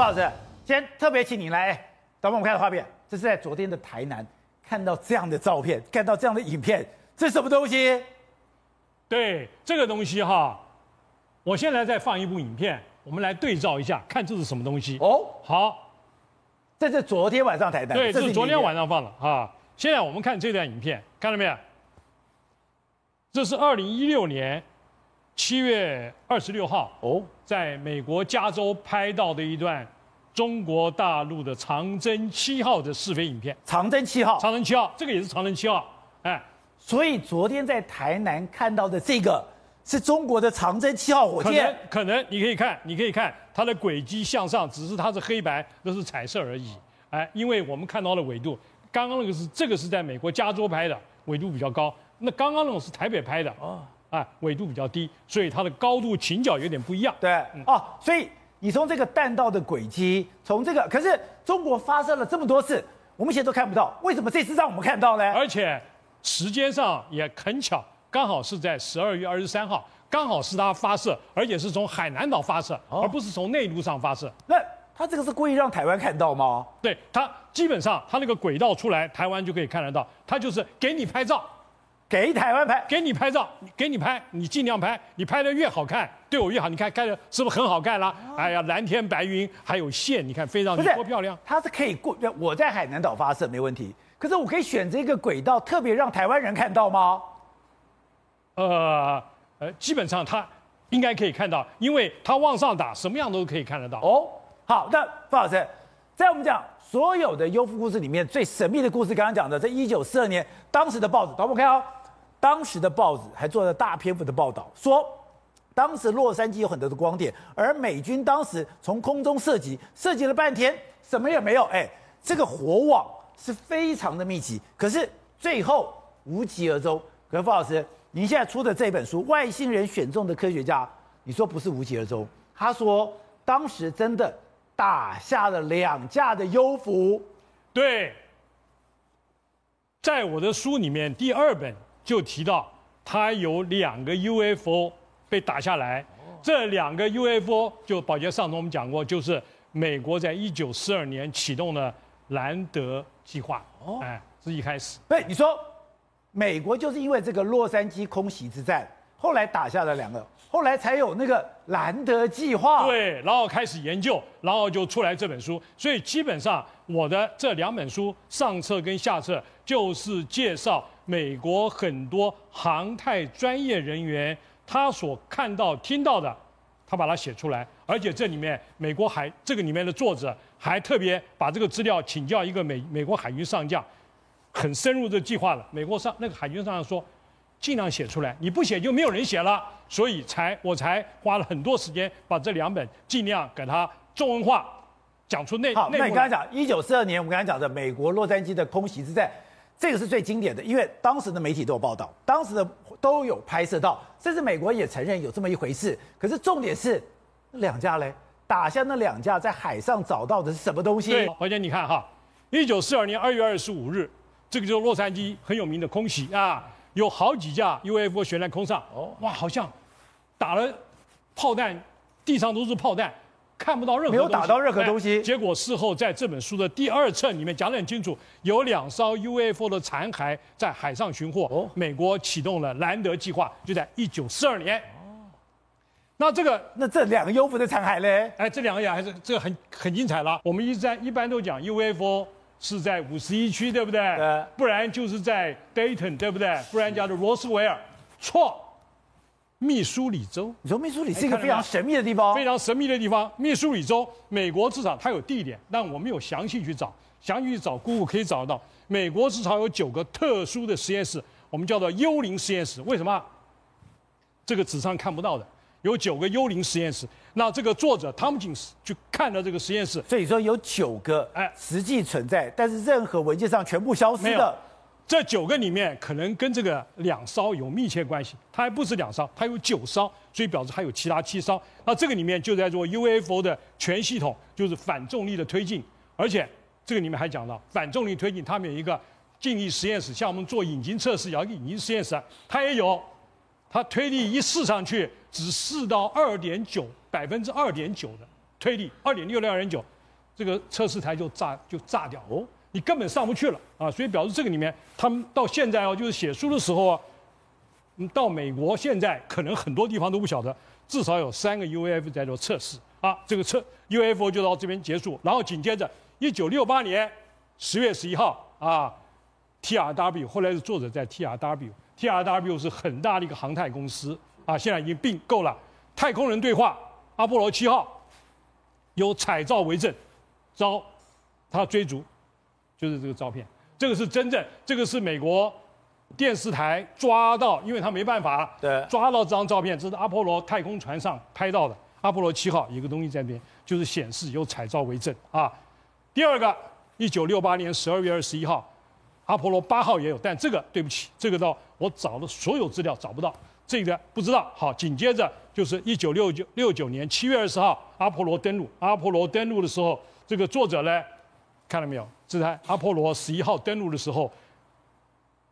范老师，今天特别请你来，等我们看的画面，这是在昨天的台南看到这样的照片，看到这样的影片，这是什么东西？对，这个东西哈，我现在再放一部影片，我们来对照一下，看这是什么东西。哦，好，这是昨天晚上台南，对，这是昨天晚上放的啊。现在我们看这段影片，看到没有？这是二零一六年七月二十六号哦，在美国加州拍到的一段中国大陆的长征七号的试飞影片。长征七号，长征七号，这个也是长征七号。哎，所以昨天在台南看到的这个是中国的长征七号火箭。可能，可能你可以看，你可以看它的轨迹向上，只是它是黑白，那是彩色而已。哎，因为我们看到的纬度，刚刚那个是这个是在美国加州拍的，纬度比较高。那刚刚那种是台北拍的哦，啊，纬度比较低，所以它的高度倾角有点不一样。对，嗯、哦，所以你从这个弹道的轨迹，从这个，可是中国发射了这么多次，我们现在都看不到，为什么这次让我们看到呢？而且时间上也很巧，刚好是在十二月二十三号，刚好是它发射，而且是从海南岛发射，哦、而不是从内陆上发射。那他这个是故意让台湾看到吗？对，他基本上他那个轨道出来，台湾就可以看得到，他就是给你拍照。给台湾拍，给你拍照，给你拍，你尽量拍，你拍的越好看，对我越好。你看，看的是不是很好看啦？啊、哎呀，蓝天白云，还有线，你看飞上去多漂亮。它是可以过，我在海南岛发射没问题，可是我可以选择一个轨道，特别让台湾人看到吗？呃呃，基本上它应该可以看到，因为它往上打，什么样都可以看得到。哦，好，那范老师，在我们讲所有的幽浮故事里面，最神秘的故事，刚刚讲的，在一九四二年，当时的报纸，导播看哦。当时的报纸还做了大篇幅的报道，说当时洛杉矶有很多的光点，而美军当时从空中射击，射击了半天，什么也没有。哎，这个火网是非常的密集，可是最后无疾而终。可是范老师，您现在出的这本书《外星人选中的科学家》，你说不是无疾而终，他说当时真的打下了两架的优浮。对，在我的书里面第二本。就提到，他有两个 UFO 被打下来，这两个 UFO 就宝杰上次我们讲过，就是美国在一九四二年启动的兰德计划，哎，是一开始。对，你说美国就是因为这个洛杉矶空袭之战，后来打下了两个，后来才有那个兰德计划。对，然后开始研究，然后就出来这本书。所以基本上我的这两本书上册跟下册就是介绍。美国很多航太专业人员，他所看到、听到的，他把它写出来，而且这里面美国海这个里面的作者还特别把这个资料请教一个美美国海军上将，很深入的计划了。美国上那个海军上将说，尽量写出来，你不写就没有人写了，所以才我才花了很多时间把这两本尽量给它中文化，讲出内。好，那你刚才讲一九四二年，我们刚才讲的美国洛杉矶的空袭之战。这个是最经典的，因为当时的媒体都有报道，当时的都有拍摄到，甚至美国也承认有这么一回事。可是重点是，两架嘞，打下那两架在海上找到的是什么东西？对，宝杰你看哈，一九四二年二月二十五日，这个就是洛杉矶很有名的空袭啊，有好几架 UFO 悬在空上，哦，哇，好像打了炮弹，地上都是炮弹。看不到任何没有打到任何东西，结果事后在这本书的第二册里面讲得很清楚，有两艘 UFO 的残骸在海上寻获。哦，美国启动了兰德计划，就在一九四二年。哦，那这个那这两个 UFO 的残骸呢？哎，这两个也还是这个很很精彩了。我们一直在一般都讲 UFO 是在五十一区，对不对？对。不然就是在 Dayton，对不对？不然叫做罗斯维尔，错。密苏里州，你说密苏里是一个非常神秘的地方，非常神秘的地方。密苏里州，美国至少它有地点，但我没有详细去找，详细去找，Google 可以找得到。美国至少有九个特殊的实验室，我们叫做幽灵实验室。为什么？这个纸上看不到的，有九个幽灵实验室。那这个作者汤姆金斯去看了这个实验室，所以说有九个哎实际存在，但是任何文件上全部消失了。这九个里面可能跟这个两艘有密切关系，它还不是两艘，它有九艘，所以表示还有其他七艘。那这个里面就在做 UFO 的全系统，就是反重力的推进，而且这个里面还讲到反重力推进，他们有一个静力实验室，像我们做引擎测试，有一个引擎实验室，它也有，它推力一试上去只试到二点九百分之二点九的，推力，二点六六人九，这个测试台就炸就炸掉哦，你根本上不去了啊！所以表示这个里面，他们到现在哦，就是写书的时候啊，到美国现在可能很多地方都不晓得，至少有三个 UAF 在做测试啊。这个测 UFO 就到这边结束，然后紧接着一九六八年十月十一号啊，TRW 后来是作者在 TRW，TRW 是很大的一个航太公司啊，现在已经并购了太空人对话。阿波罗七号有彩照为证，遭他追逐，就是这个照片，这个是真正，这个是美国电视台抓到，因为他没办法，对，抓到这张照片，这是阿波罗太空船上拍到的。阿波罗七号有一个东西在那边，就是显示有彩照为证啊。第二个，一九六八年十二月二十一号，阿波罗八号也有，但这个对不起，这个到我找了所有资料找不到。这个不知道。好，紧接着就是一九六九六九年七月二十号，阿波罗登陆。阿波罗登陆的时候，这个作者呢，看到没有？这台阿波罗十一号登陆的时候，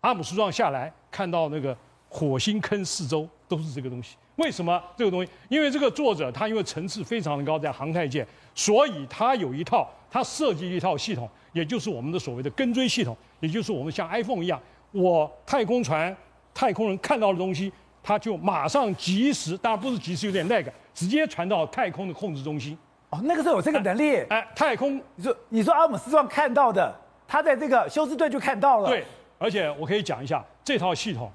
阿姆斯壮下来看到那个火星坑四周都是这个东西。为什么这个东西？因为这个作者他因为层次非常的高，在航太界，所以他有一套，他设计一套系统，也就是我们的所谓的跟追系统，也就是我们像 iPhone 一样，我太空船、太空人看到的东西。他就马上及时，当然不是及时，有点那个，直接传到太空的控制中心。哦，那个时候有这个能力。哎，哎太空，你说你说阿姆斯壮看到的，他在这个休斯顿就看到了。对，而且我可以讲一下这套系统，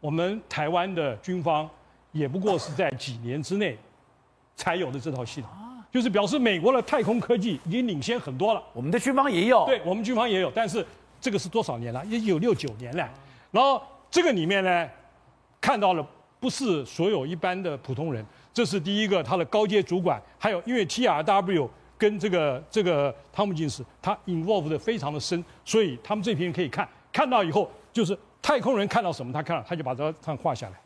我们台湾的军方也不过是在几年之内才有的这套系统，啊、就是表示美国的太空科技已经领先很多了。我们的军方也有，对我们军方也有，但是这个是多少年了？一九六九年了。然后这个里面呢？看到了，不是所有一般的普通人，这是第一个，他的高阶主管，还有因为 TRW 跟这个这个汤姆金斯，他 involved 的非常的深，所以他们这批人可以看，看到以后就是太空人看到什么，他看到他就把这张画下来。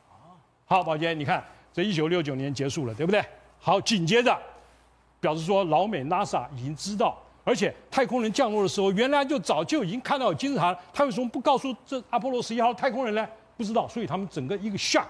好，宝杰，你看这一九六九年结束了，对不对？好，紧接着表示说老美 NASA 已经知道，而且太空人降落的时候，原来就早就已经看到金字塔，他为什么不告诉这阿波罗十一号太空人呢？不知道，所以他们整个一个 shock。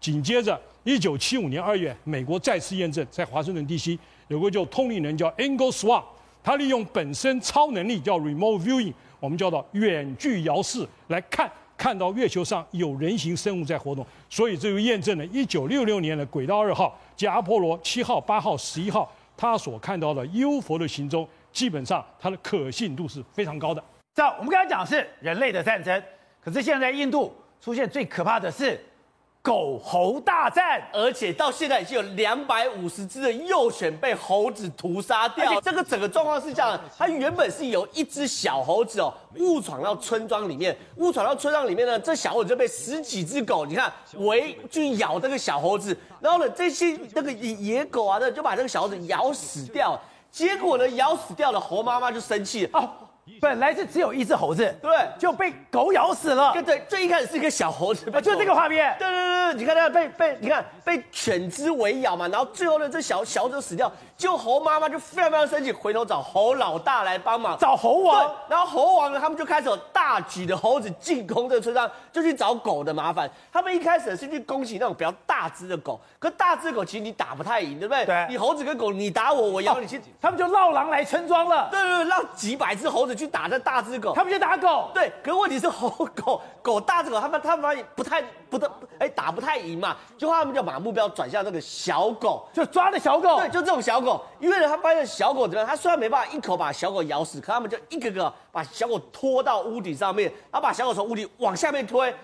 紧接着，一九七五年二月，美国再次验证，在华盛顿 D.C. 有个叫通灵人叫 Angle Swan，他利用本身超能力叫 remote viewing，我们叫做远距遥视来看，看到月球上有人形生物在活动，所以这就验证了一九六六年的轨道二号及阿波罗七号、八号、十一号，他所看到的 UFO 的行踪，基本上它的可信度是非常高的。这我们刚才讲是人类的战争，可是现在印度。出现最可怕的是狗猴大战，而且到现在已经有两百五十只的幼犬被猴子屠杀掉。这个整个状况是这样的：它原本是有一只小猴子哦，误闯到村庄里面，误闯到村庄里面呢，这小猴子就被十几只狗，你看围去咬这个小猴子，然后呢，这些那个野野狗啊，就把这个小猴子咬死掉。结果呢，咬死掉了，猴妈妈就生气了。哦本来是只有一只猴子，对，就被狗咬死了。对，最一开始是一个小猴子，就这个画面。对对对，你看它被被，你看被犬只围咬嘛，然后最后呢，这小小猴子死掉，就猴妈妈就非常非常生气，回头找猴老大来帮忙，找猴王。然后猴王呢，他们就开始有大举的猴子进攻这个村庄，就去找狗的麻烦。他们一开始是去攻击那种比较大只的狗，可大只狗其实你打不太赢，对不对？对。你猴子跟狗，你打我，我咬你，他们就绕狼来村庄了。对对对，让几百只猴子去打这大只狗，他们就打狗。对，可问题是猴狗 狗大只狗，他们他们发现不太不得哎打不太赢嘛，就他们就把目标转向这个小狗，就抓的小狗。对，就这种小狗，因为呢，他发现小狗怎么样？他虽然没办法一口把小狗咬死，可他们就一个个把小狗拖到屋顶上面，然后把小狗从屋顶往下面推。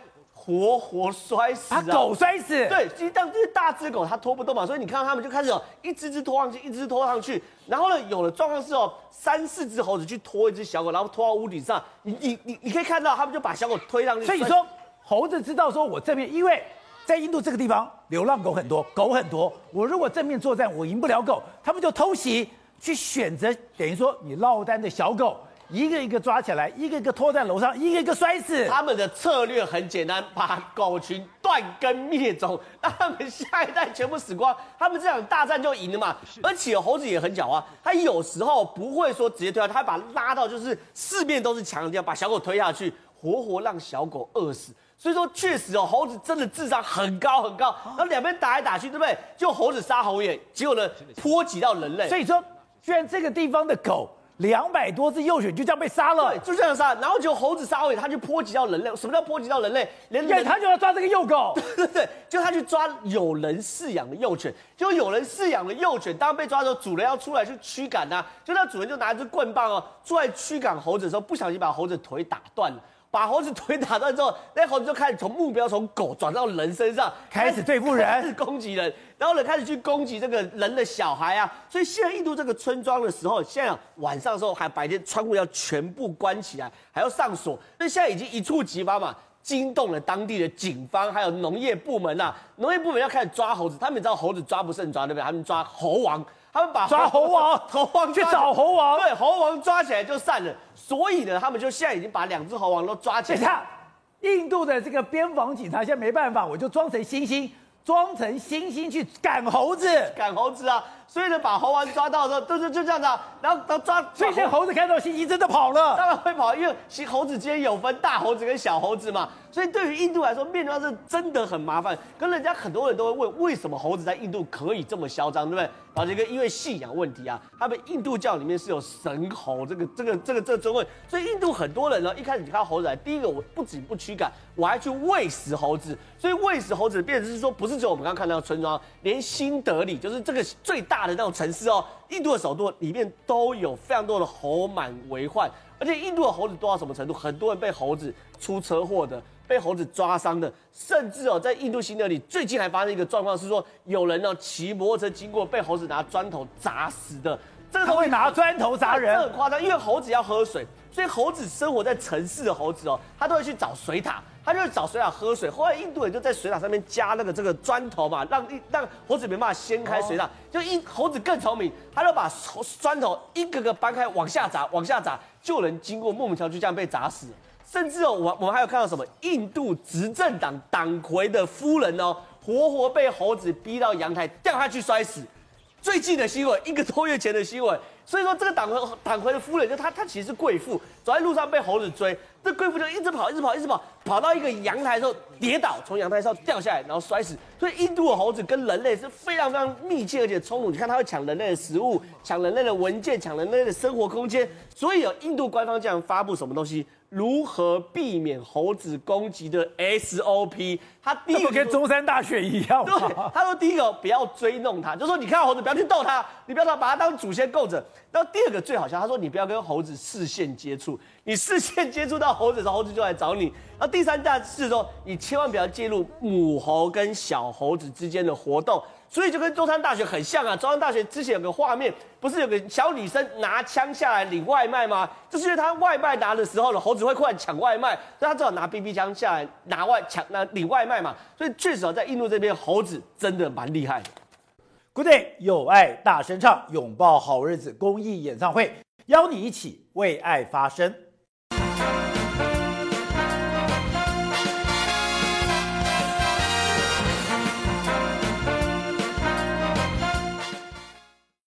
活活摔死啊！狗摔死。对，其实当这些大只狗它拖不动嘛，所以你看到他们就开始哦，一只只拖上去，一只只拖上去。然后呢，有了状况是哦，三四只猴子去拖一只小狗，然后拖到屋顶上。你你你你可以看到，他们就把小狗推上去。所以说，猴子知道说我这边，因为在印度这个地方流浪狗很多，狗很多。我如果正面作战，我赢不了狗，他们就偷袭去选择，等于说你落单的小狗。一个一个抓起来，一个一个拖在楼上，一个一个摔死。他们的策略很简单，把狗群断根灭种，让他们下一代全部死光，他们这场大战就赢了嘛。而且猴子也很狡猾，他有时候不会说直接推下，他会把它拉到就是四面都是墙的地方，把小狗推下去，活活让小狗饿死。所以说确实哦，猴子真的智商很高很高，然后两边打来打去，对不对？就猴子杀猴眼，结果呢波及到人类。所以说，居然这个地方的狗。两百多只幼犬就这样被杀了，对，就这样杀，然后就猴子杀尾，他就波及到人类。什么叫波及到人类？连人他就要抓这个幼狗，对对对，就他去抓有人饲养的幼犬，就有人饲养的幼犬，当被抓的时候，主人要出来去驱赶呐，就那主人就拿一支棍棒哦，出来驱赶猴子的时候，不小心把猴子腿打断了。把猴子腿打断之后，那猴子就开始从目标从狗转到人身上，开始对付人，开始攻击人，然后呢开始去攻击这个人的小孩啊。所以现在印度这个村庄的时候，现在晚上的时候还白天窗户要全部关起来，还要上锁。所以现在已经一触即发嘛，惊动了当地的警方还有农业部门呐、啊。农业部门要开始抓猴子，他们知道猴子抓不胜抓，对不对？他们抓猴王。他们把抓猴王，猴王 去找猴王，对，猴王抓起来就散了。所以呢，他们就现在已经把两只猴王都抓起来。等一下，印度的这个边防警察现在没办法，我就装成猩猩，装成猩猩去赶猴子，赶猴子啊！所以呢，把猴王抓到的时候，就是就这样子啊。然后然后抓，所以这猴子看到猩猩真的跑了，当然会跑，因为其猴子之间有分大猴子跟小猴子嘛。所以对于印度来说，面对是真的很麻烦。跟人家很多人都会问，为什么猴子在印度可以这么嚣张，对不对？然后这个因为信仰问题啊，他们印度教里面是有神猴这个这个这个这个尊位，所以印度很多人呢，一开始你看到猴子来，第一个我不仅不驱赶，我还去喂食猴子。所以喂食猴子，变成是说，不是只有我们刚刚看到的村庄，连新德里就是这个最大的那种城市哦，印度的首都里面都有非常多的猴满为患。而且印度的猴子多到什么程度？很多人被猴子出车祸的，被猴子抓伤的，甚至哦，在印度新德里最近还发生一个状况，是说有人呢骑摩托车经过，被猴子拿砖头砸死的。这个他会拿砖头砸人，这很夸张。因为猴子要喝水，所以猴子生活在城市的猴子哦，他都会去找水塔，他就会找水塔喝水。后来印度人就在水塔上面加那个这个砖头嘛，让让猴子没办法掀开水塔。就一猴子更聪明，他就把砖头一个个搬开，往下砸，往下砸。就有人经过莫名其妙就这样被砸死，甚至哦，我我们还有看到什么？印度执政党党魁的夫人哦，活活被猴子逼到阳台掉下去摔死。最近的新闻，一个多月前的新闻。所以说，这个党魁党魁的夫人就她，她其实是贵妇，走在路上被猴子追，这贵妇就一直跑，一直跑，一直跑，跑到一个阳台的时候跌倒，从阳台上掉下来，然后摔死。所以印度的猴子跟人类是非常非常密切而且冲突，你看它会抢人类的食物，抢人类的文件，抢人类的生活空间。所以有印度官方这样发布什么东西？如何避免猴子攻击的 SOP？他第一个跟中山大学一样，对，他说第一个不要追弄他，就说你看到猴子不要去逗他，你不要把他当祖先供着。然后第二个最好笑，他说你不要跟猴子视线接触，你视线接触到猴子的时候，猴子就来找你。然后第三件事说，你千万不要介入母猴跟小猴子之间的活动。所以就跟中山大学很像啊！中山大学之前有个画面，不是有个小女生拿枪下来领外卖吗？就是因为她外卖拿的时候呢，猴子会过来抢外卖，所以她只好拿 BB 枪下来拿外抢拿领外卖嘛。所以至少，在印度这边，猴子真的蛮厉害的。Good day，有爱大声唱，拥抱好日子公益演唱会，邀你一起为爱发声。